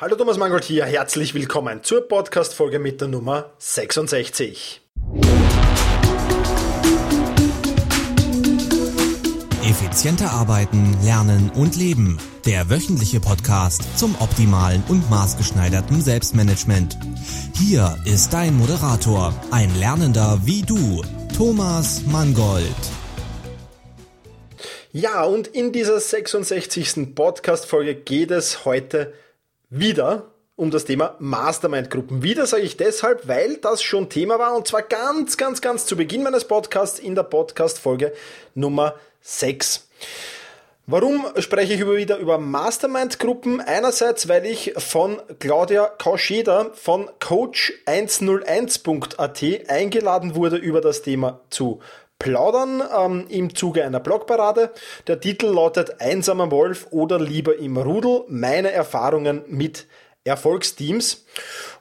Hallo Thomas Mangold hier, herzlich willkommen zur Podcast-Folge mit der Nummer 66. Effizienter arbeiten, lernen und leben. Der wöchentliche Podcast zum optimalen und maßgeschneiderten Selbstmanagement. Hier ist dein Moderator, ein Lernender wie du, Thomas Mangold. Ja, und in dieser 66. Podcast-Folge geht es heute wieder um das Thema Mastermind-Gruppen. Wieder sage ich deshalb, weil das schon Thema war und zwar ganz, ganz, ganz zu Beginn meines Podcasts in der Podcast-Folge Nummer 6. Warum spreche ich über wieder über Mastermind-Gruppen? Einerseits, weil ich von Claudia Kauscheder von coach101.at eingeladen wurde, über das Thema zu plaudern ähm, im Zuge einer Blogparade. Der Titel lautet Einsamer Wolf oder lieber im Rudel, meine Erfahrungen mit Erfolgsteams.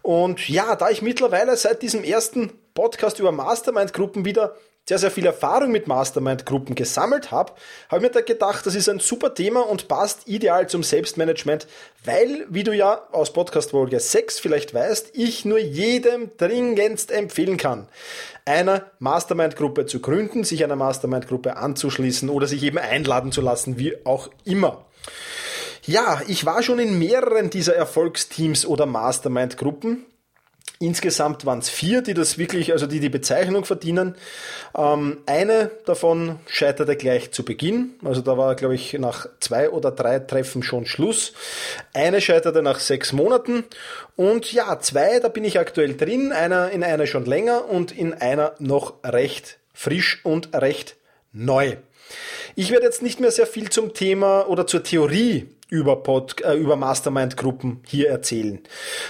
Und ja, da ich mittlerweile seit diesem ersten Podcast über Mastermind-Gruppen wieder sehr, sehr viel Erfahrung mit Mastermind-Gruppen gesammelt habe, habe mir da gedacht, das ist ein super Thema und passt ideal zum Selbstmanagement, weil, wie du ja aus Podcast Folge 6 vielleicht weißt, ich nur jedem dringendst empfehlen kann, eine Mastermind-Gruppe zu gründen, sich einer Mastermind-Gruppe anzuschließen oder sich eben einladen zu lassen, wie auch immer. Ja, ich war schon in mehreren dieser Erfolgsteams oder Mastermind-Gruppen Insgesamt waren es vier, die das wirklich, also die die Bezeichnung verdienen. Ähm, eine davon scheiterte gleich zu Beginn. Also da war, glaube ich, nach zwei oder drei Treffen schon Schluss. Eine scheiterte nach sechs Monaten. Und ja, zwei, da bin ich aktuell drin. Einer in einer schon länger und in einer noch recht frisch und recht neu. Ich werde jetzt nicht mehr sehr viel zum Thema oder zur Theorie über, Pod, äh, über Mastermind-Gruppen hier erzählen.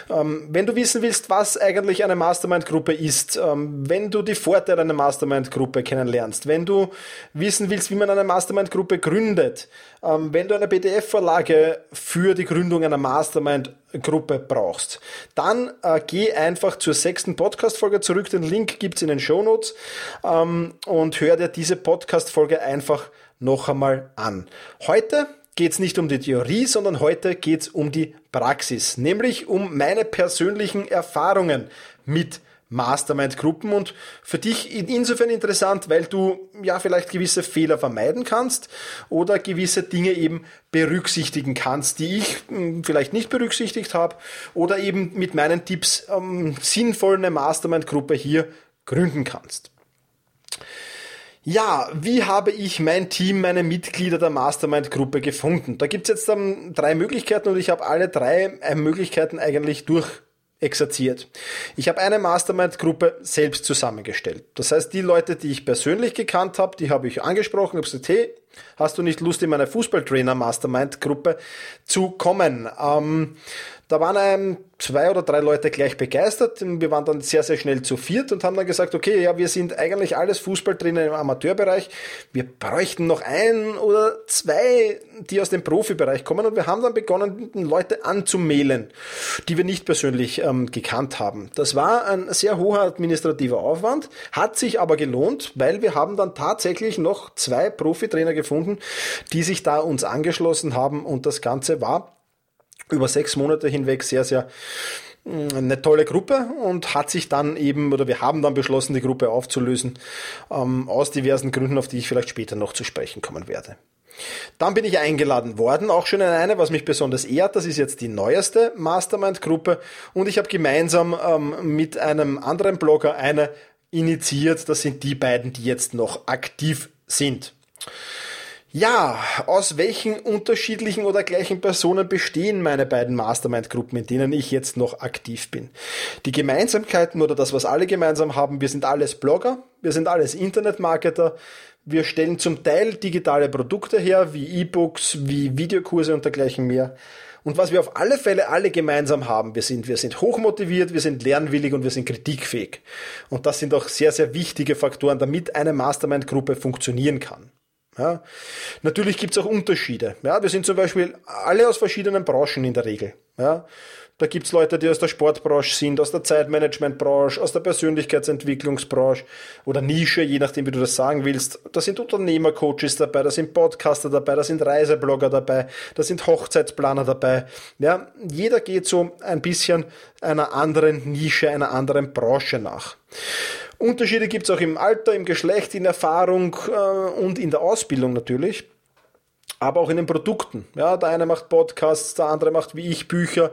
Ähm, wenn du wissen willst, was eigentlich eine Mastermind-Gruppe ist, ähm, wenn du die Vorteile einer Mastermind-Gruppe kennenlernst, wenn du wissen willst, wie man eine Mastermind-Gruppe gründet, ähm, wenn du eine PDF-Vorlage für die Gründung einer Mastermind-Gruppe brauchst, dann äh, geh einfach zur sechsten Podcast-Folge zurück. Den Link gibt's in den Shownotes ähm, und hör dir diese Podcast-Folge einfach noch einmal an. Heute geht es nicht um die Theorie, sondern heute geht es um die Praxis, nämlich um meine persönlichen Erfahrungen mit Mastermind-Gruppen und für dich insofern interessant, weil du ja vielleicht gewisse Fehler vermeiden kannst oder gewisse Dinge eben berücksichtigen kannst, die ich hm, vielleicht nicht berücksichtigt habe oder eben mit meinen Tipps ähm, sinnvoll eine Mastermind-Gruppe hier gründen kannst. Ja, wie habe ich mein Team, meine Mitglieder der Mastermind-Gruppe gefunden? Da gibt's jetzt ähm, drei Möglichkeiten und ich habe alle drei äh, Möglichkeiten eigentlich durchexerziert. Ich habe eine Mastermind-Gruppe selbst zusammengestellt. Das heißt, die Leute, die ich persönlich gekannt habe, die habe ich angesprochen, habe gesagt, hey, hast du nicht Lust, in meine Fußballtrainer-Mastermind-Gruppe zu kommen? Ähm, da waren ein, zwei oder drei Leute gleich begeistert. Wir waren dann sehr, sehr schnell zu viert und haben dann gesagt, okay, ja, wir sind eigentlich alles Fußballtrainer im Amateurbereich. Wir bräuchten noch ein oder zwei, die aus dem Profibereich kommen. Und wir haben dann begonnen, Leute anzumailen, die wir nicht persönlich ähm, gekannt haben. Das war ein sehr hoher administrativer Aufwand, hat sich aber gelohnt, weil wir haben dann tatsächlich noch zwei Profitrainer gefunden, die sich da uns angeschlossen haben und das Ganze war über sechs Monate hinweg sehr, sehr mm, eine tolle Gruppe und hat sich dann eben, oder wir haben dann beschlossen, die Gruppe aufzulösen, ähm, aus diversen Gründen, auf die ich vielleicht später noch zu sprechen kommen werde. Dann bin ich eingeladen worden, auch schon in eine, was mich besonders ehrt, das ist jetzt die neueste Mastermind-Gruppe und ich habe gemeinsam ähm, mit einem anderen Blogger eine initiiert, das sind die beiden, die jetzt noch aktiv sind. Ja, aus welchen unterschiedlichen oder gleichen Personen bestehen meine beiden Mastermind-Gruppen, in denen ich jetzt noch aktiv bin? Die Gemeinsamkeiten oder das, was alle gemeinsam haben, wir sind alles Blogger, wir sind alles Internetmarketer, wir stellen zum Teil digitale Produkte her, wie E-Books, wie Videokurse und dergleichen mehr. Und was wir auf alle Fälle alle gemeinsam haben, wir sind, wir sind hochmotiviert, wir sind lernwillig und wir sind kritikfähig. Und das sind auch sehr, sehr wichtige Faktoren, damit eine Mastermind-Gruppe funktionieren kann. Ja. Natürlich gibt es auch Unterschiede. Ja, wir sind zum Beispiel alle aus verschiedenen Branchen in der Regel. Ja. Da gibt's Leute, die aus der Sportbranche sind, aus der Zeitmanagementbranche, aus der Persönlichkeitsentwicklungsbranche oder Nische, je nachdem, wie du das sagen willst. Da sind Unternehmercoaches dabei, da sind Podcaster dabei, da sind Reiseblogger dabei, da sind Hochzeitsplaner dabei. Ja, jeder geht so ein bisschen einer anderen Nische, einer anderen Branche nach. Unterschiede gibt's auch im Alter, im Geschlecht, in Erfahrung äh, und in der Ausbildung natürlich aber auch in den Produkten. Ja, der eine macht Podcasts, der andere macht wie ich Bücher,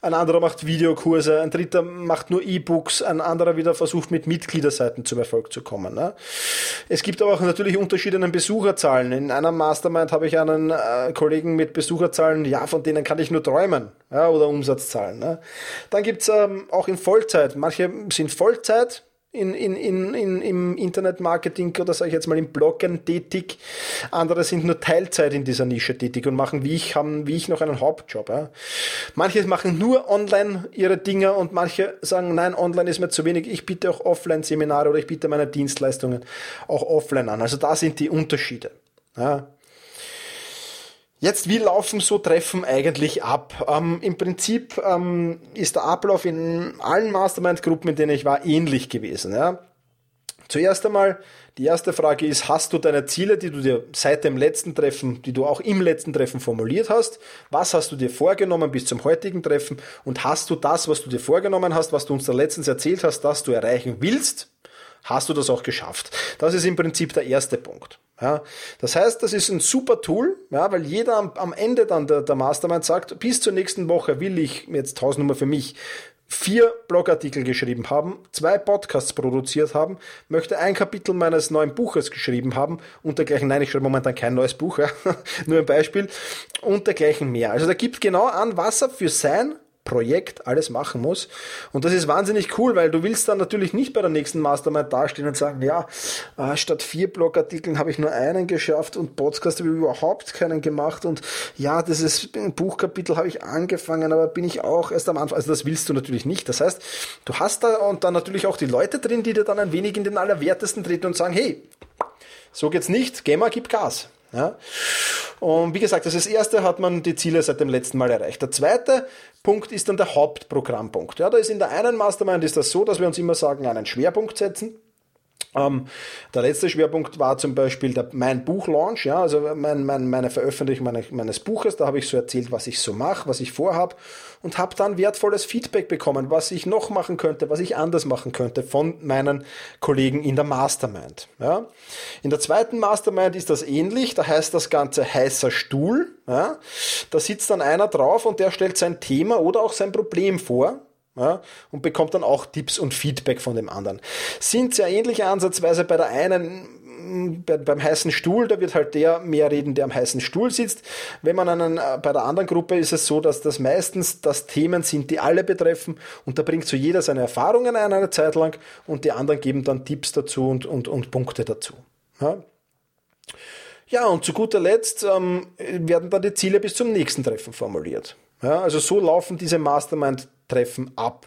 ein anderer macht Videokurse, ein dritter macht nur E-Books, ein anderer wieder versucht mit Mitgliederseiten zum Erfolg zu kommen. Ne? Es gibt aber auch natürlich Unterschiede in den Besucherzahlen. In einer Mastermind habe ich einen äh, Kollegen mit Besucherzahlen, ja, von denen kann ich nur träumen, ja, oder Umsatzzahlen. Ne? Dann gibt's ähm, auch in Vollzeit. Manche sind Vollzeit, in, in, in, in, im Internetmarketing oder sage ich jetzt mal im Bloggen tätig. Andere sind nur Teilzeit in dieser Nische tätig und machen wie ich, haben wie ich noch einen Hauptjob. Ja. Manche machen nur online ihre Dinge und manche sagen, nein, online ist mir zu wenig. Ich biete auch Offline-Seminare oder ich biete meine Dienstleistungen auch offline an. Also da sind die Unterschiede. Ja. Jetzt, wie laufen so Treffen eigentlich ab? Ähm, Im Prinzip ähm, ist der Ablauf in allen Mastermind-Gruppen, in denen ich war, ähnlich gewesen. Ja? Zuerst einmal, die erste Frage ist, hast du deine Ziele, die du dir seit dem letzten Treffen, die du auch im letzten Treffen formuliert hast? Was hast du dir vorgenommen bis zum heutigen Treffen? Und hast du das, was du dir vorgenommen hast, was du uns da letztens erzählt hast, dass du erreichen willst? Hast du das auch geschafft? Das ist im Prinzip der erste Punkt. Ja, das heißt, das ist ein super Tool, ja, weil jeder am, am Ende dann der, der Mastermind sagt, bis zur nächsten Woche will ich jetzt Hausnummer für mich vier Blogartikel geschrieben haben, zwei Podcasts produziert haben, möchte ein Kapitel meines neuen Buches geschrieben haben und dergleichen. Nein, ich schreibe momentan kein neues Buch, ja, nur ein Beispiel und dergleichen mehr. Also da gibt genau an, was er für sein Projekt alles machen muss. Und das ist wahnsinnig cool, weil du willst dann natürlich nicht bei der nächsten Mastermind dastehen und sagen, ja, äh, statt vier Blogartikeln habe ich nur einen geschafft und Podcast habe ich überhaupt keinen gemacht und ja, dieses Buchkapitel habe ich angefangen, aber bin ich auch erst am Anfang. Also das willst du natürlich nicht. Das heißt, du hast da und dann natürlich auch die Leute drin, die dir dann ein wenig in den Allerwertesten treten und sagen, hey, so geht's nicht, Gamer, gib Gas. Ja? Und wie gesagt, das, das erste hat man die Ziele seit dem letzten Mal erreicht. Der zweite Punkt ist dann der Hauptprogrammpunkt. Ja, da ist in der einen Mastermind ist das so, dass wir uns immer sagen, einen Schwerpunkt setzen. Ähm, der letzte Schwerpunkt war zum Beispiel der, mein Buchlaunch, ja, also mein, mein, meine Veröffentlichung meine, meines Buches. Da habe ich so erzählt, was ich so mache, was ich vorhabe und habe dann wertvolles Feedback bekommen, was ich noch machen könnte, was ich anders machen könnte von meinen Kollegen in der Mastermind. Ja. In der zweiten Mastermind ist das ähnlich, da heißt das Ganze heißer Stuhl. Ja. Da sitzt dann einer drauf und der stellt sein Thema oder auch sein Problem vor ja, und bekommt dann auch Tipps und Feedback von dem anderen. Sind sehr ähnliche Ansatzweise bei der einen bei, beim heißen Stuhl, da wird halt der mehr reden, der am heißen Stuhl sitzt. Wenn man einen, äh, bei der anderen Gruppe ist es so, dass das meistens das Themen sind, die alle betreffen und da bringt so jeder seine Erfahrungen ein eine Zeit lang und die anderen geben dann Tipps dazu und, und, und Punkte dazu. Ja. Ja, und zu guter Letzt ähm, werden dann die Ziele bis zum nächsten Treffen formuliert. Ja, also so laufen diese Mastermind-Treffen ab.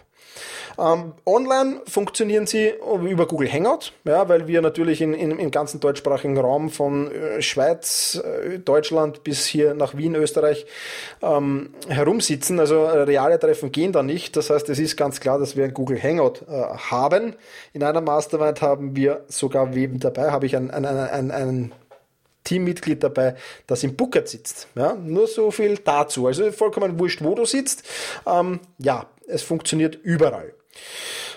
Ähm, online funktionieren sie über Google Hangout, ja, weil wir natürlich in, in, im ganzen deutschsprachigen Raum von äh, Schweiz, äh, Deutschland bis hier nach Wien, Österreich ähm, herumsitzen. Also äh, reale Treffen gehen da nicht. Das heißt, es ist ganz klar, dass wir ein Google Hangout haben. In einer Mastermind haben wir sogar Weben dabei, habe ich ein, ein, ein, ein Teammitglied dabei, das im Bucket sitzt. Ja, nur so viel dazu. Also vollkommen wurscht, wo du sitzt. Ähm, ja, es funktioniert überall.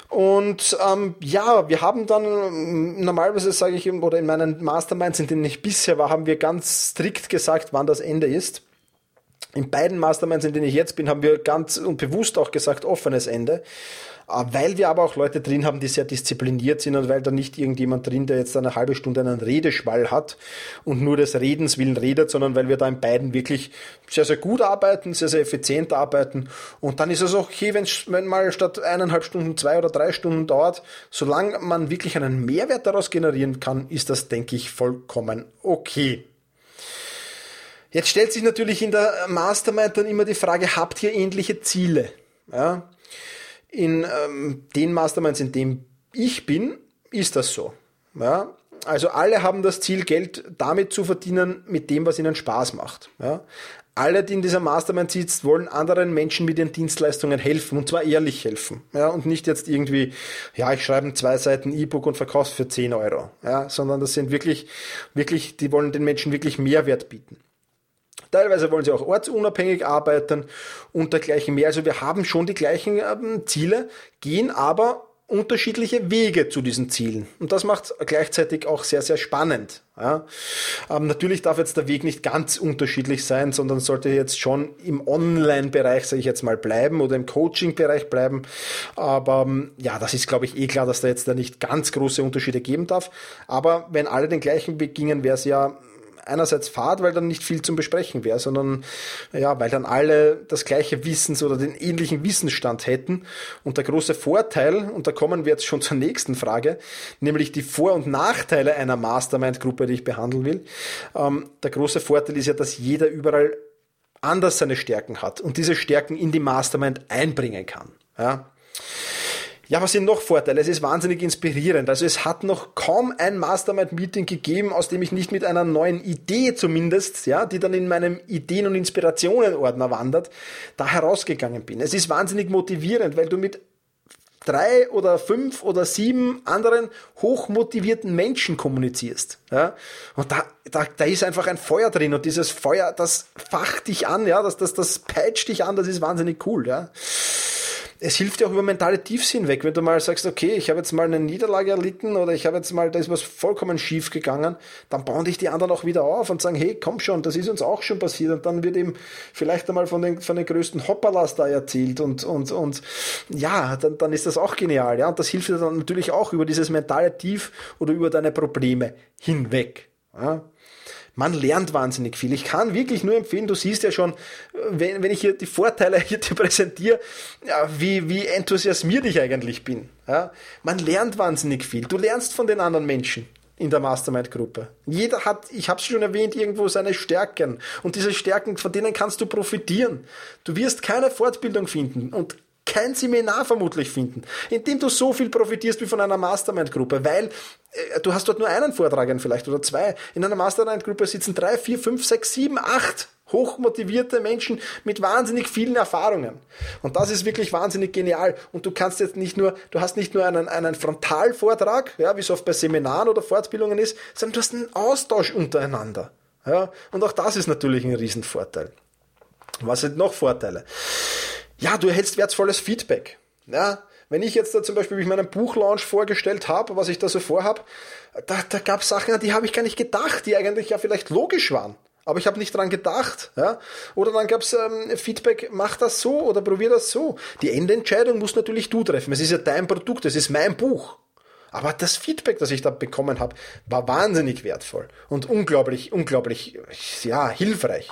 Und ähm, ja, wir haben dann normalerweise sage ich oder in meinen Masterminds, in denen ich bisher war, haben wir ganz strikt gesagt, wann das Ende ist. In beiden Masterminds, in denen ich jetzt bin, haben wir ganz und bewusst auch gesagt, offenes Ende. Ah, weil wir aber auch Leute drin haben, die sehr diszipliniert sind und weil da nicht irgendjemand drin, der jetzt eine halbe Stunde einen Redeschwall hat und nur des Redens willen redet, sondern weil wir da in beiden wirklich sehr, sehr gut arbeiten, sehr, sehr effizient arbeiten. Und dann ist es auch okay, wenn mal statt eineinhalb Stunden zwei oder drei Stunden dauert, solange man wirklich einen Mehrwert daraus generieren kann, ist das, denke ich, vollkommen okay. Jetzt stellt sich natürlich in der Mastermind dann immer die Frage, habt ihr ähnliche Ziele? Ja? In ähm, den Masterminds, in dem ich bin, ist das so. Ja? Also alle haben das Ziel, Geld damit zu verdienen, mit dem, was ihnen Spaß macht. Ja? alle, die in dieser Mastermind sitzt, wollen anderen Menschen mit ihren Dienstleistungen helfen und zwar ehrlich helfen. Ja, und nicht jetzt irgendwie, ja, ich schreibe zwei Seiten E-Book und verkaufe für 10 Euro. Ja, sondern das sind wirklich, wirklich, die wollen den Menschen wirklich Mehrwert bieten. Teilweise wollen sie auch ortsunabhängig arbeiten und dergleichen mehr. Also wir haben schon die gleichen ähm, Ziele, gehen aber unterschiedliche Wege zu diesen Zielen. Und das macht gleichzeitig auch sehr, sehr spannend. Ja. Ähm, natürlich darf jetzt der Weg nicht ganz unterschiedlich sein, sondern sollte jetzt schon im Online-Bereich, sage ich jetzt mal, bleiben oder im Coaching-Bereich bleiben. Aber ähm, ja, das ist, glaube ich, eh klar, dass da jetzt da nicht ganz große Unterschiede geben darf. Aber wenn alle den gleichen Weg gingen, wäre es ja einerseits Fahrt, weil dann nicht viel zum Besprechen wäre, sondern ja, weil dann alle das gleiche Wissens- oder den ähnlichen Wissensstand hätten. Und der große Vorteil, und da kommen wir jetzt schon zur nächsten Frage, nämlich die Vor- und Nachteile einer Mastermind-Gruppe, die ich behandeln will. Ähm, der große Vorteil ist ja, dass jeder überall anders seine Stärken hat und diese Stärken in die Mastermind einbringen kann. Ja. Ja, was sind noch Vorteile? Es ist wahnsinnig inspirierend. Also es hat noch kaum ein Mastermind-Meeting gegeben, aus dem ich nicht mit einer neuen Idee zumindest, ja, die dann in meinem Ideen- und Inspirationen-Ordner wandert, da herausgegangen bin. Es ist wahnsinnig motivierend, weil du mit drei oder fünf oder sieben anderen hochmotivierten Menschen kommunizierst. Ja? Und da, da, da ist einfach ein Feuer drin und dieses Feuer, das facht dich an, ja, das, das, das peitscht dich an, das ist wahnsinnig cool. Ja? Es hilft dir auch über mentale Tiefsinn weg, wenn du mal sagst, okay, ich habe jetzt mal eine Niederlage erlitten oder ich habe jetzt mal, da ist was vollkommen schief gegangen, dann bauen dich die anderen auch wieder auf und sagen, hey, komm schon, das ist uns auch schon passiert. Und dann wird eben vielleicht einmal von den, von den größten Hoppalas da erzählt und, und, und ja, dann, dann ist das auch genial, ja, und das hilft dir dann natürlich auch über dieses mentale Tief oder über deine Probleme hinweg. Ja man lernt wahnsinnig viel. Ich kann wirklich nur empfehlen, du siehst ja schon, wenn, wenn ich hier die Vorteile hier dir präsentiere, ja, wie, wie enthusiasmiert ich eigentlich bin. Ja? Man lernt wahnsinnig viel. Du lernst von den anderen Menschen in der Mastermind-Gruppe. Jeder hat, ich habe es schon erwähnt, irgendwo seine Stärken. Und diese Stärken, von denen kannst du profitieren. Du wirst keine Fortbildung finden und kein Seminar vermutlich finden, in dem du so viel profitierst wie von einer Mastermind-Gruppe, weil äh, du hast dort nur einen Vortragenden vielleicht oder zwei. In einer Mastermind-Gruppe sitzen drei, vier, fünf, sechs, sieben, acht hochmotivierte Menschen mit wahnsinnig vielen Erfahrungen. Und das ist wirklich wahnsinnig genial. Und du kannst jetzt nicht nur, du hast nicht nur einen, einen Frontalvortrag, ja, wie es oft bei Seminaren oder Fortbildungen ist, sondern du hast einen Austausch untereinander. Ja, und auch das ist natürlich ein Riesenvorteil. Was sind noch Vorteile? Ja, du erhältst wertvolles Feedback. Ja, wenn ich jetzt da zum Beispiel mich meinen Buchlaunch vorgestellt habe, was ich da so vorhab, da, da gab es Sachen, an die habe ich gar nicht gedacht, die eigentlich ja vielleicht logisch waren. Aber ich habe nicht dran gedacht. Ja? Oder dann gab es ähm, Feedback, mach das so oder probier das so. Die Endentscheidung musst natürlich du treffen. Es ist ja dein Produkt, es ist mein Buch. Aber das Feedback, das ich da bekommen habe, war wahnsinnig wertvoll und unglaublich, unglaublich, ja, hilfreich.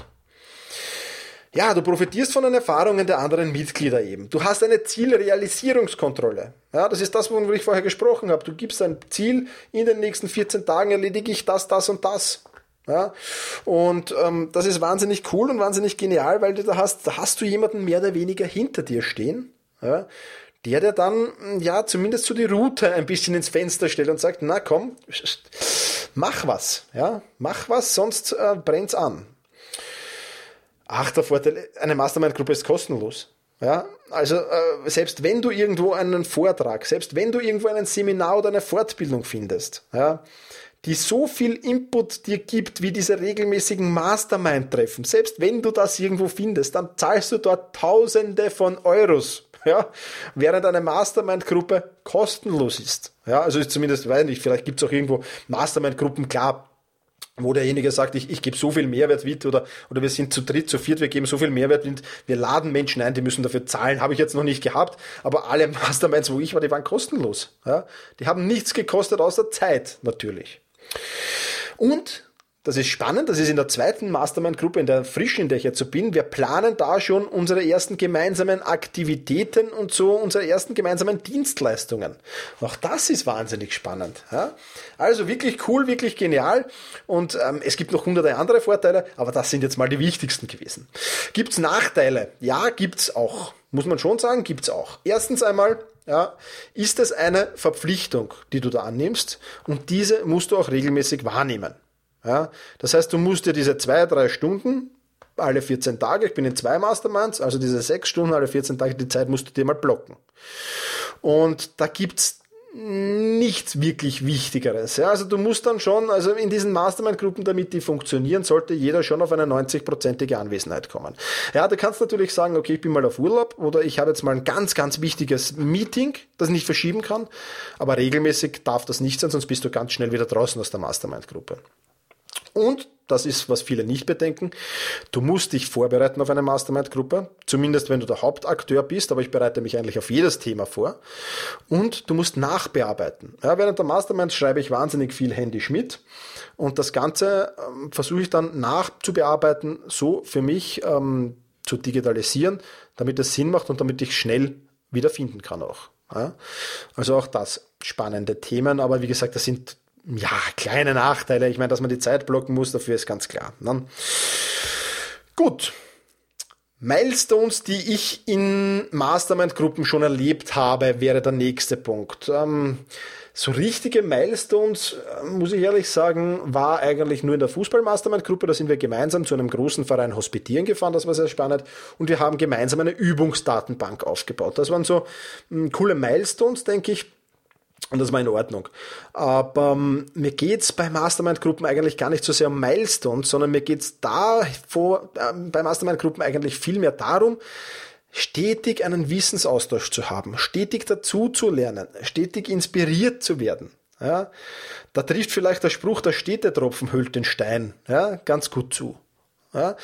Ja, du profitierst von den Erfahrungen der anderen Mitglieder eben. Du hast eine Zielrealisierungskontrolle. Ja, das ist das, worüber ich vorher gesprochen habe. Du gibst ein Ziel, in den nächsten 14 Tagen erledige ich das, das und das. Ja, und ähm, das ist wahnsinnig cool und wahnsinnig genial, weil du da hast, da hast du jemanden mehr oder weniger hinter dir stehen, ja, der dir dann ja zumindest so die Route ein bisschen ins Fenster stellt und sagt, na komm, mach was, ja, mach was, sonst äh, brennt's an. Ach, der Vorteil, eine Mastermind-Gruppe ist kostenlos. Ja, also äh, selbst wenn du irgendwo einen Vortrag, selbst wenn du irgendwo ein Seminar oder eine Fortbildung findest, ja, die so viel Input dir gibt wie diese regelmäßigen Mastermind-Treffen, selbst wenn du das irgendwo findest, dann zahlst du dort Tausende von Euros, ja, während eine Mastermind-Gruppe kostenlos ist. Ja, also zumindest weiß ich nicht, vielleicht gibt es auch irgendwo Mastermind-Gruppen, klar, wo derjenige sagt, ich, ich gebe so viel Mehrwert mit oder, oder wir sind zu dritt, zu viert, wir geben so viel Mehrwert mit, wir laden Menschen ein, die müssen dafür zahlen, habe ich jetzt noch nicht gehabt, aber alle Masterminds, wo ich war, die waren kostenlos. Ja? Die haben nichts gekostet außer Zeit natürlich. Und das ist spannend, das ist in der zweiten Mastermind-Gruppe, in der frischen, in der ich jetzt so bin. Wir planen da schon unsere ersten gemeinsamen Aktivitäten und so unsere ersten gemeinsamen Dienstleistungen. Auch das ist wahnsinnig spannend. Ja? Also wirklich cool, wirklich genial. Und ähm, es gibt noch hunderte andere Vorteile, aber das sind jetzt mal die wichtigsten gewesen. Gibt's Nachteile? Ja, gibt's auch. Muss man schon sagen, gibt's auch. Erstens einmal, ja, ist es eine Verpflichtung, die du da annimmst und diese musst du auch regelmäßig wahrnehmen. Ja, das heißt, du musst dir diese zwei, drei Stunden alle 14 Tage, ich bin in zwei Masterminds, also diese sechs Stunden alle 14 Tage, die Zeit musst du dir mal blocken. Und da gibt's nichts wirklich Wichtigeres. Ja, also du musst dann schon, also in diesen Mastermind-Gruppen, damit die funktionieren, sollte jeder schon auf eine 90-prozentige Anwesenheit kommen. Ja, du kannst natürlich sagen, okay, ich bin mal auf Urlaub oder ich habe jetzt mal ein ganz, ganz wichtiges Meeting, das ich nicht verschieben kann, aber regelmäßig darf das nicht sein, sonst bist du ganz schnell wieder draußen aus der Mastermind-Gruppe. Und, das ist, was viele nicht bedenken, du musst dich vorbereiten auf eine Mastermind-Gruppe, zumindest wenn du der Hauptakteur bist, aber ich bereite mich eigentlich auf jedes Thema vor. Und du musst nachbearbeiten. Ja, während der Mastermind schreibe ich wahnsinnig viel händisch mit und das Ganze ähm, versuche ich dann nachzubearbeiten, so für mich ähm, zu digitalisieren, damit es Sinn macht und damit ich schnell wiederfinden kann auch. Ja? Also auch das spannende Themen, aber wie gesagt, das sind ja, kleine Nachteile. Ich meine, dass man die Zeit blocken muss, dafür ist ganz klar. Ne? Gut. Milestones, die ich in Mastermind-Gruppen schon erlebt habe, wäre der nächste Punkt. Ähm, so richtige Milestones, äh, muss ich ehrlich sagen, war eigentlich nur in der Fußball-Mastermind-Gruppe. Da sind wir gemeinsam zu einem großen Verein hospitieren gefahren, das war sehr spannend. Und wir haben gemeinsam eine Übungsdatenbank aufgebaut. Das waren so mh, coole Milestones, denke ich und das war in Ordnung. Aber ähm, mir geht's bei Mastermind-Gruppen eigentlich gar nicht so sehr um Milestones, sondern mir geht's da vor, äh, bei Mastermind-Gruppen eigentlich viel mehr darum, stetig einen Wissensaustausch zu haben, stetig dazu zu lernen, stetig inspiriert zu werden. Ja, da trifft vielleicht der Spruch, der Städtetropfen hüllt den Stein, ja, ganz gut zu. Ja,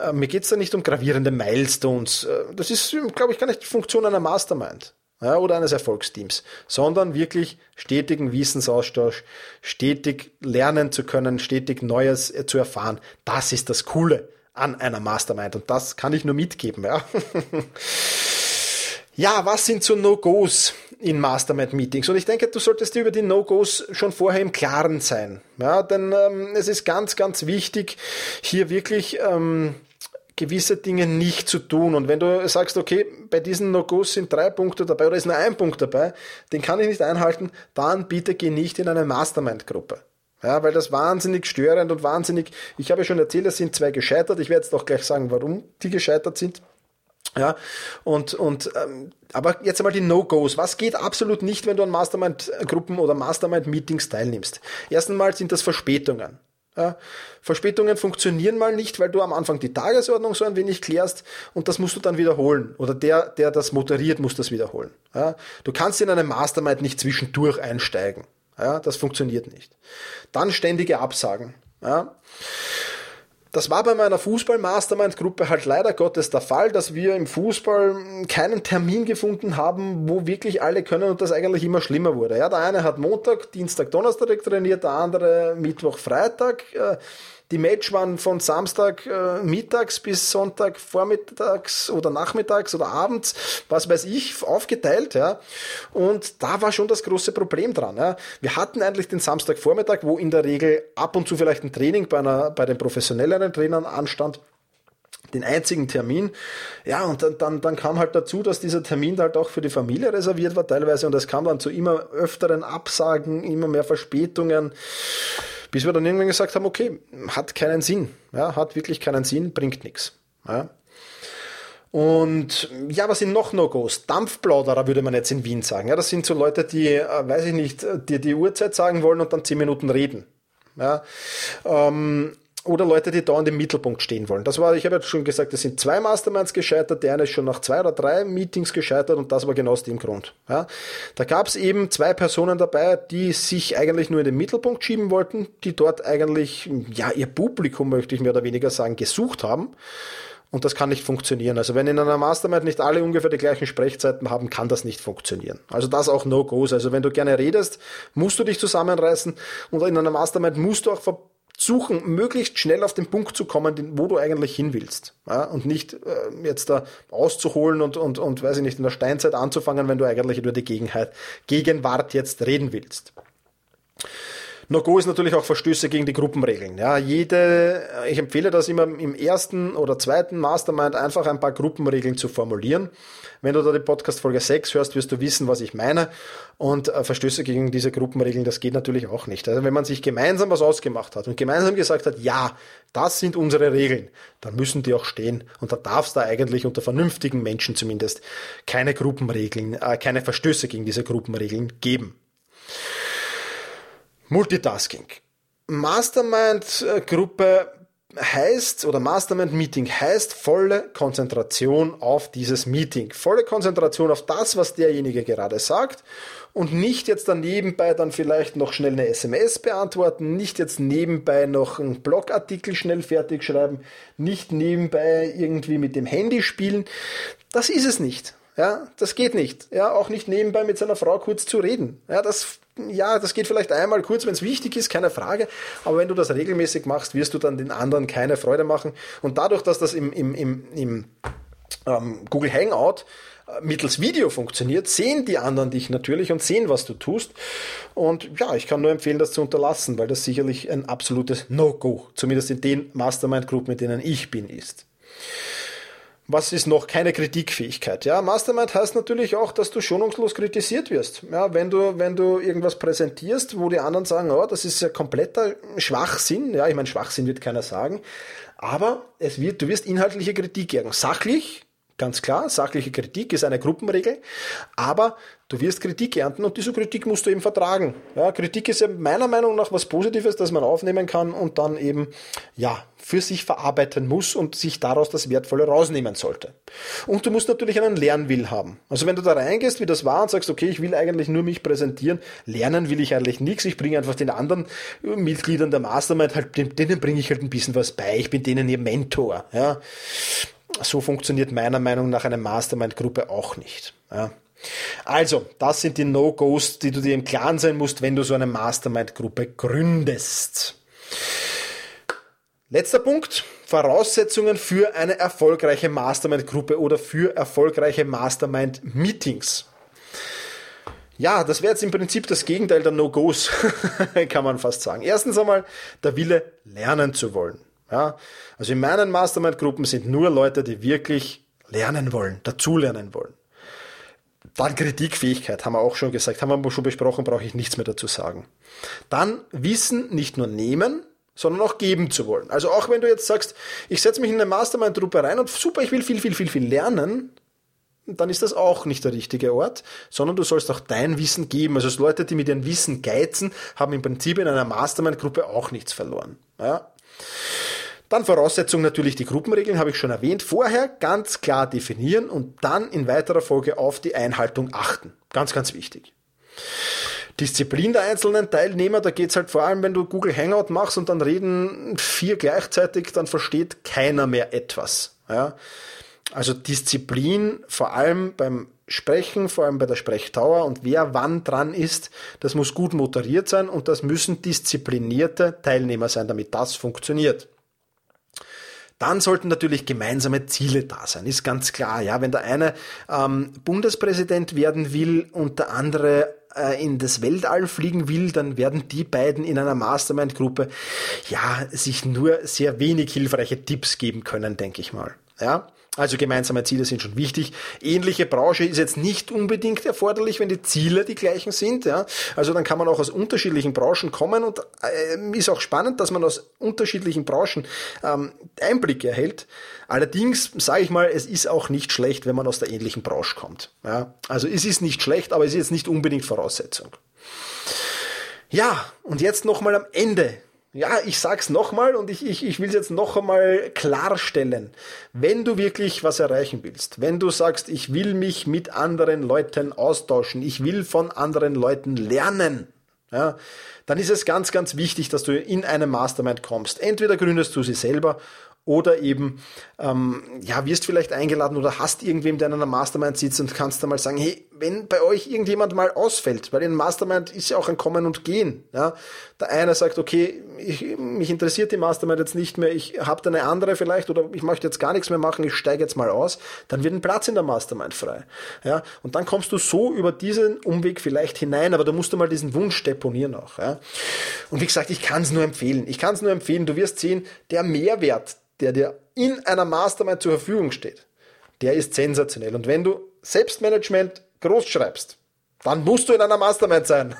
äh, mir geht's da nicht um gravierende Milestones. Äh, das ist, glaube ich, gar nicht die Funktion einer Mastermind ja, oder eines Erfolgsteams, sondern wirklich stetigen Wissensaustausch, stetig lernen zu können, stetig Neues äh, zu erfahren. Das ist das Coole an einer Mastermind und das kann ich nur mitgeben. Ja, ja was sind so No-Gos in Mastermind-Meetings? Und ich denke, du solltest dir über die No-Gos schon vorher im Klaren sein. Ja, denn ähm, es ist ganz, ganz wichtig, hier wirklich ähm, gewisse Dinge nicht zu tun. Und wenn du sagst, okay, bei diesen No-Gos sind drei Punkte dabei oder ist nur ein Punkt dabei, den kann ich nicht einhalten, dann bitte geh nicht in eine Mastermind-Gruppe. Ja, weil das wahnsinnig störend und wahnsinnig, ich habe ja schon erzählt, es sind zwei gescheitert, ich werde jetzt auch gleich sagen, warum die gescheitert sind. Ja, und, und ähm, aber jetzt einmal die No-Gos. Was geht absolut nicht, wenn du an Mastermind-Gruppen oder Mastermind-Meetings teilnimmst? Erst einmal sind das Verspätungen. Ja, Verspätungen funktionieren mal nicht, weil du am Anfang die Tagesordnung so ein wenig klärst und das musst du dann wiederholen. Oder der, der das moderiert, muss das wiederholen. Du kannst in eine Mastermind nicht zwischendurch einsteigen. Das funktioniert nicht. Dann ständige Absagen. Das war bei meiner Fußball-Mastermind-Gruppe halt leider Gottes der Fall, dass wir im Fußball keinen Termin gefunden haben, wo wirklich alle können und das eigentlich immer schlimmer wurde. Ja, der eine hat Montag, Dienstag, Donnerstag trainiert, der andere Mittwoch, Freitag. Äh, die Match waren von Samstag äh, mittags bis Sonntag vormittags oder nachmittags oder abends, was weiß ich, aufgeteilt. Ja. Und da war schon das große Problem dran. Ja. Wir hatten eigentlich den Samstagvormittag, wo in der Regel ab und zu vielleicht ein Training bei, einer, bei den professionelleren Trainern anstand den einzigen Termin. Ja, und dann, dann, dann kam halt dazu, dass dieser Termin halt auch für die Familie reserviert war teilweise und es kam dann zu immer öfteren Absagen, immer mehr Verspätungen. Bis wir dann irgendwann gesagt haben, okay, hat keinen Sinn. Ja, hat wirklich keinen Sinn, bringt nichts. Ja. Und ja, was sind noch No-Gos? Dampfplauderer würde man jetzt in Wien sagen. Ja, das sind so Leute, die, äh, weiß ich nicht, dir die Uhrzeit sagen wollen und dann zehn Minuten reden. Ja, ähm, oder Leute, die dauernd im Mittelpunkt stehen wollen. Das war, ich habe jetzt schon gesagt, es sind zwei Masterminds gescheitert, der eine ist schon nach zwei oder drei Meetings gescheitert und das war genau aus dem Grund. Ja. Da gab es eben zwei Personen dabei, die sich eigentlich nur in den Mittelpunkt schieben wollten, die dort eigentlich, ja, ihr Publikum, möchte ich mehr oder weniger sagen, gesucht haben. Und das kann nicht funktionieren. Also wenn in einer Mastermind nicht alle ungefähr die gleichen Sprechzeiten haben, kann das nicht funktionieren. Also das auch No-Gos. Also wenn du gerne redest, musst du dich zusammenreißen und in einer Mastermind musst du auch suchen, möglichst schnell auf den Punkt zu kommen, wo du eigentlich hin willst. Ja, und nicht äh, jetzt da auszuholen und, und, und, weiß ich nicht, in der Steinzeit anzufangen, wenn du eigentlich über die Gegenheit, Gegenwart jetzt reden willst. No-Go ist natürlich auch Verstöße gegen die Gruppenregeln. Ja, jede, ich empfehle das immer im ersten oder zweiten Mastermind einfach ein paar Gruppenregeln zu formulieren. Wenn du da die Podcast Folge 6 hörst, wirst du wissen, was ich meine. Und äh, Verstöße gegen diese Gruppenregeln, das geht natürlich auch nicht. Also wenn man sich gemeinsam was ausgemacht hat und gemeinsam gesagt hat, ja, das sind unsere Regeln, dann müssen die auch stehen. Und da darf es da eigentlich unter vernünftigen Menschen zumindest keine Gruppenregeln, äh, keine Verstöße gegen diese Gruppenregeln geben. Multitasking. Mastermind-Gruppe heißt, oder Mastermind-Meeting heißt volle Konzentration auf dieses Meeting. Volle Konzentration auf das, was derjenige gerade sagt und nicht jetzt dann nebenbei dann vielleicht noch schnell eine SMS beantworten, nicht jetzt nebenbei noch einen Blogartikel schnell fertig schreiben, nicht nebenbei irgendwie mit dem Handy spielen. Das ist es nicht. Ja, das geht nicht. Ja, auch nicht nebenbei mit seiner Frau kurz zu reden. Ja, das, ja, das geht vielleicht einmal kurz, wenn es wichtig ist, keine Frage. Aber wenn du das regelmäßig machst, wirst du dann den anderen keine Freude machen. Und dadurch, dass das im, im, im, im ähm, Google Hangout äh, mittels Video funktioniert, sehen die anderen dich natürlich und sehen, was du tust. Und ja, ich kann nur empfehlen, das zu unterlassen, weil das sicherlich ein absolutes No-Go, zumindest in den Mastermind-Gruppen, mit denen ich bin, ist. Was ist noch keine Kritikfähigkeit? Ja, Mastermind heißt natürlich auch, dass du schonungslos kritisiert wirst. Ja, wenn du, wenn du irgendwas präsentierst, wo die anderen sagen, oh, das ist ja kompletter Schwachsinn. Ja, ich meine, Schwachsinn wird keiner sagen. Aber es wird, du wirst inhaltliche Kritik geben. Sachlich, Ganz klar, sachliche Kritik ist eine Gruppenregel, aber du wirst Kritik ernten und diese Kritik musst du eben vertragen. Ja, Kritik ist ja meiner Meinung nach was Positives, das man aufnehmen kann und dann eben, ja, für sich verarbeiten muss und sich daraus das Wertvolle rausnehmen sollte. Und du musst natürlich einen Lernwill haben. Also wenn du da reingehst, wie das war, und sagst, okay, ich will eigentlich nur mich präsentieren, lernen will ich eigentlich nichts, ich bringe einfach den anderen Mitgliedern der Mastermind halt, denen bringe ich halt ein bisschen was bei, ich bin denen ihr Mentor, ja so funktioniert meiner Meinung nach eine Mastermind-Gruppe auch nicht. Ja. Also, das sind die No-Gos, die du dir im Klaren sein musst, wenn du so eine Mastermind-Gruppe gründest. Letzter Punkt. Voraussetzungen für eine erfolgreiche Mastermind-Gruppe oder für erfolgreiche Mastermind-Meetings. Ja, das wäre jetzt im Prinzip das Gegenteil der No-Gos, kann man fast sagen. Erstens einmal der Wille, lernen zu wollen. Ja? Also in meinen Mastermind-Gruppen sind nur Leute, die wirklich lernen wollen, dazulernen wollen. Dann Kritikfähigkeit, haben wir auch schon gesagt, haben wir schon besprochen, brauche ich nichts mehr dazu sagen. Dann Wissen nicht nur nehmen, sondern auch geben zu wollen. Also auch wenn du jetzt sagst, ich setze mich in eine Mastermind-Gruppe rein und super, ich will viel, viel, viel, viel lernen, dann ist das auch nicht der richtige Ort, sondern du sollst auch dein Wissen geben. Also Leute, die mit ihrem Wissen geizen, haben im Prinzip in einer Mastermind-Gruppe auch nichts verloren. Ja? Dann Voraussetzung natürlich die Gruppenregeln, habe ich schon erwähnt. Vorher ganz klar definieren und dann in weiterer Folge auf die Einhaltung achten. Ganz, ganz wichtig. Disziplin der einzelnen Teilnehmer, da geht's halt vor allem, wenn du Google Hangout machst und dann reden vier gleichzeitig, dann versteht keiner mehr etwas. Ja? Also Disziplin vor allem beim Sprechen, vor allem bei der Sprechdauer und wer wann dran ist, das muss gut moderiert sein und das müssen disziplinierte Teilnehmer sein, damit das funktioniert. Dann sollten natürlich gemeinsame Ziele da sein, ist ganz klar. Ja, wenn der eine ähm, Bundespräsident werden will und der andere äh, in das Weltall fliegen will, dann werden die beiden in einer Mastermind-Gruppe ja sich nur sehr wenig hilfreiche Tipps geben können, denke ich mal. Ja. Also gemeinsame Ziele sind schon wichtig. Ähnliche Branche ist jetzt nicht unbedingt erforderlich, wenn die Ziele die gleichen sind. Ja. Also dann kann man auch aus unterschiedlichen Branchen kommen und äh, ist auch spannend, dass man aus unterschiedlichen Branchen ähm, Einblicke erhält. Allerdings sage ich mal, es ist auch nicht schlecht, wenn man aus der ähnlichen Branche kommt. Ja. Also es ist nicht schlecht, aber es ist jetzt nicht unbedingt Voraussetzung. Ja, und jetzt nochmal am Ende ja, ich sag's nochmal und ich, ich, ich will jetzt noch einmal klarstellen. Wenn du wirklich was erreichen willst, wenn du sagst, ich will mich mit anderen Leuten austauschen, ich will von anderen Leuten lernen, ja, dann ist es ganz, ganz wichtig, dass du in eine Mastermind kommst. Entweder gründest du sie selber oder eben, ähm, ja, wirst vielleicht eingeladen oder hast irgendwem, der in einer Mastermind sitzt und kannst dann mal sagen, hey, wenn bei euch irgendjemand mal ausfällt, weil in Mastermind ist ja auch ein Kommen und Gehen. Ja? Der eine sagt, okay, ich, mich interessiert die Mastermind jetzt nicht mehr, ich habe da eine andere vielleicht oder ich möchte jetzt gar nichts mehr machen, ich steige jetzt mal aus, dann wird ein Platz in der Mastermind frei. Ja? Und dann kommst du so über diesen Umweg vielleicht hinein, aber da musst du mal diesen Wunsch deponieren auch. Ja? Und wie gesagt, ich kann es nur empfehlen. Ich kann es nur empfehlen, du wirst sehen, der Mehrwert, der dir in einer Mastermind zur Verfügung steht, der ist sensationell. Und wenn du Selbstmanagement groß schreibst, dann musst du in einer Mastermind sein.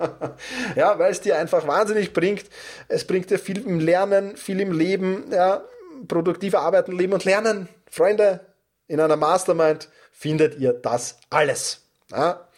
ja, weil es dir einfach wahnsinnig bringt. Es bringt dir viel im Lernen, viel im Leben, ja, produktive Arbeiten, Leben und Lernen. Freunde, in einer Mastermind findet ihr das alles. Ja.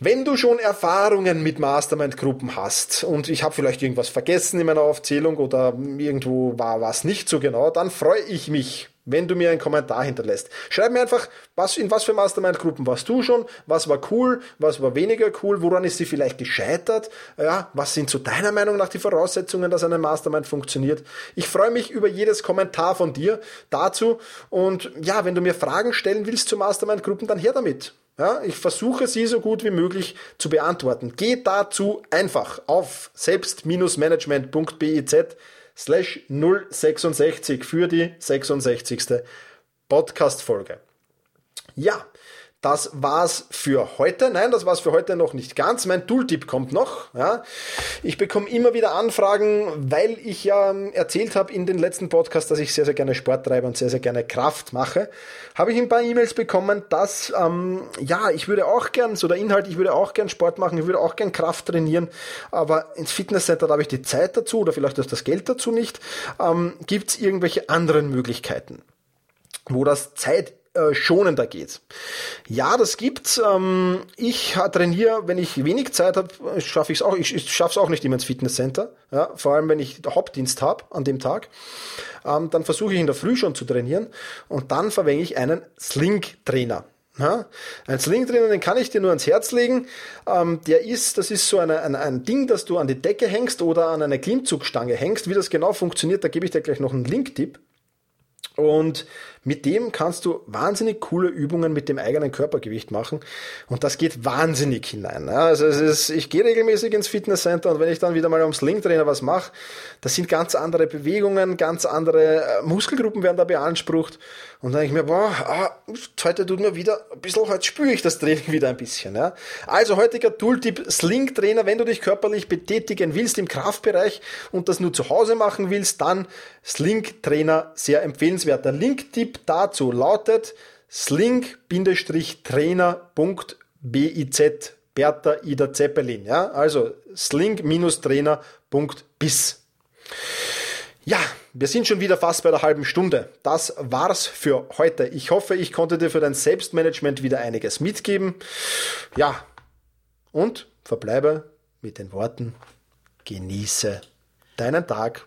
Wenn du schon Erfahrungen mit Mastermind-Gruppen hast und ich habe vielleicht irgendwas vergessen in meiner Aufzählung oder irgendwo war was nicht so genau, dann freue ich mich, wenn du mir einen Kommentar hinterlässt. Schreib mir einfach, was, in was für Mastermind-Gruppen warst du schon, was war cool, was war weniger cool, woran ist sie vielleicht gescheitert, ja, was sind so deiner Meinung nach die Voraussetzungen, dass eine Mastermind funktioniert. Ich freue mich über jedes Kommentar von dir dazu und ja, wenn du mir Fragen stellen willst zu Mastermind-Gruppen, dann her damit. Ja, ich versuche sie so gut wie möglich zu beantworten. Geh dazu einfach auf selbst-management.biz slash 066 für die 66. Podcast-Folge. Ja, das war's für heute. Nein, das war's für heute noch nicht ganz. Mein Tooltip kommt noch. Ja. Ich bekomme immer wieder Anfragen, weil ich ja erzählt habe in den letzten Podcasts, dass ich sehr, sehr gerne Sport treibe und sehr, sehr gerne Kraft mache. Habe ich ein paar E-Mails bekommen, dass, ähm, ja, ich würde auch gern, so der Inhalt, ich würde auch gern Sport machen, ich würde auch gern Kraft trainieren, aber ins Fitnesscenter habe ich die Zeit dazu oder vielleicht ist das Geld dazu nicht. Ähm, Gibt es irgendwelche anderen Möglichkeiten? wo das Zeit äh, schonender geht. Ja, das gibt's. Ähm, ich trainiere, wenn ich wenig Zeit habe, schaffe ich es auch. Ich, ich schaffe es auch nicht immer ins Fitnesscenter. Ja, vor allem, wenn ich Hauptdienst habe an dem Tag. Ähm, dann versuche ich in der Früh schon zu trainieren und dann verwende ich einen Sling-Trainer. Ja, ein Sling-Trainer, den kann ich dir nur ans Herz legen. Ähm, der ist, das ist so eine, ein, ein Ding, das du an die Decke hängst oder an eine Klimmzugstange hängst. Wie das genau funktioniert, da gebe ich dir gleich noch einen Link-Tipp. Und mit dem kannst du wahnsinnig coole Übungen mit dem eigenen Körpergewicht machen und das geht wahnsinnig hinein. Also es ist, ich gehe regelmäßig ins Fitnesscenter und wenn ich dann wieder mal am Slingtrainer was mache, das sind ganz andere Bewegungen, ganz andere äh, Muskelgruppen werden da beansprucht und dann denke ich mir, boah, ah, heute tut mir wieder ein bisschen, heute spüre ich das Training wieder ein bisschen. Ja. Also heutiger Tooltip Sling-Trainer, wenn du dich körperlich betätigen willst im Kraftbereich und das nur zu Hause machen willst, dann Sling-Trainer sehr empfehlenswert. Der Link-Tipp Tipp dazu lautet sling-trainer.biz Bertha Ida Zeppelin. Ja? Also sling-trainer.biz. Ja, wir sind schon wieder fast bei der halben Stunde. Das war's für heute. Ich hoffe, ich konnte dir für dein Selbstmanagement wieder einiges mitgeben. Ja, und verbleibe mit den Worten, genieße deinen Tag